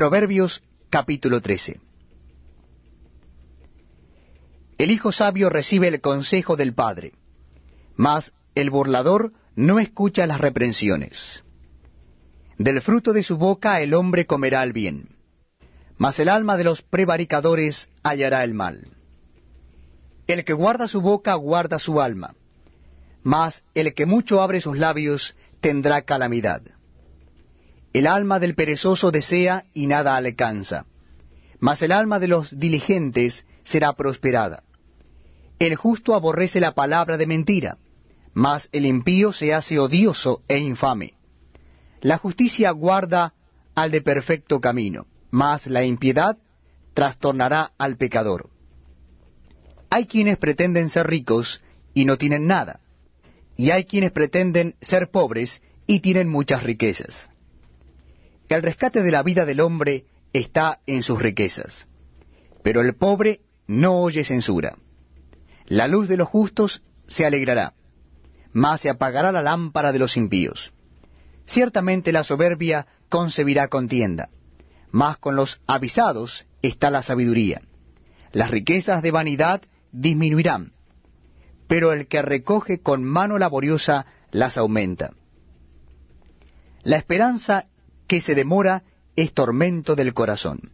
Proverbios capítulo 13 El hijo sabio recibe el consejo del padre, mas el burlador no escucha las reprensiones. Del fruto de su boca el hombre comerá el bien, mas el alma de los prevaricadores hallará el mal. El que guarda su boca guarda su alma, mas el que mucho abre sus labios tendrá calamidad. El alma del perezoso desea y nada alcanza, mas el alma de los diligentes será prosperada. El justo aborrece la palabra de mentira, mas el impío se hace odioso e infame. La justicia guarda al de perfecto camino, mas la impiedad trastornará al pecador. Hay quienes pretenden ser ricos y no tienen nada, y hay quienes pretenden ser pobres y tienen muchas riquezas. El rescate de la vida del hombre está en sus riquezas, pero el pobre no oye censura. La luz de los justos se alegrará, mas se apagará la lámpara de los impíos. Ciertamente la soberbia concebirá contienda, mas con los avisados está la sabiduría. Las riquezas de vanidad disminuirán, pero el que recoge con mano laboriosa las aumenta. La esperanza que se demora es tormento del corazón,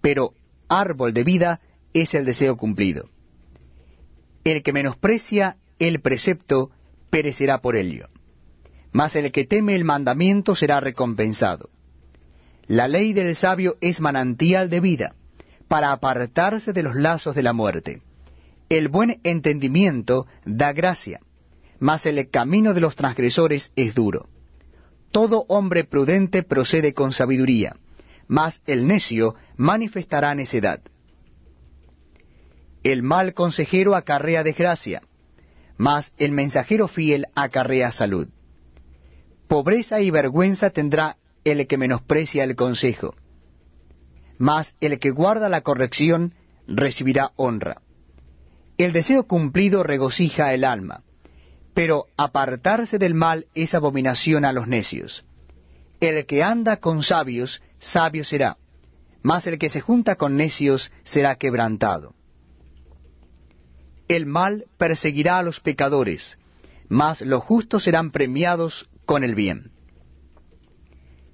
pero árbol de vida es el deseo cumplido. El que menosprecia el precepto perecerá por ello, mas el que teme el mandamiento será recompensado. La ley del sabio es manantial de vida, para apartarse de los lazos de la muerte. El buen entendimiento da gracia, mas el camino de los transgresores es duro. Todo hombre prudente procede con sabiduría, mas el necio manifestará necedad. El mal consejero acarrea desgracia, mas el mensajero fiel acarrea salud. Pobreza y vergüenza tendrá el que menosprecia el consejo, mas el que guarda la corrección recibirá honra. El deseo cumplido regocija el alma, pero apartarse del mal es abominación a los necios. El que anda con sabios, sabio será, mas el que se junta con necios será quebrantado. El mal perseguirá a los pecadores, mas los justos serán premiados con el bien.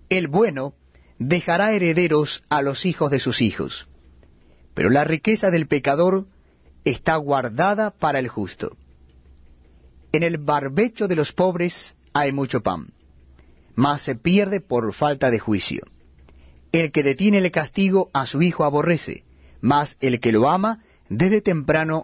El bueno dejará herederos a los hijos de sus hijos, pero la riqueza del pecador está guardada para el justo. En el barbecho de los pobres hay mucho pan, mas se pierde por falta de juicio. El que detiene el castigo a su hijo aborrece, mas el que lo ama desde temprano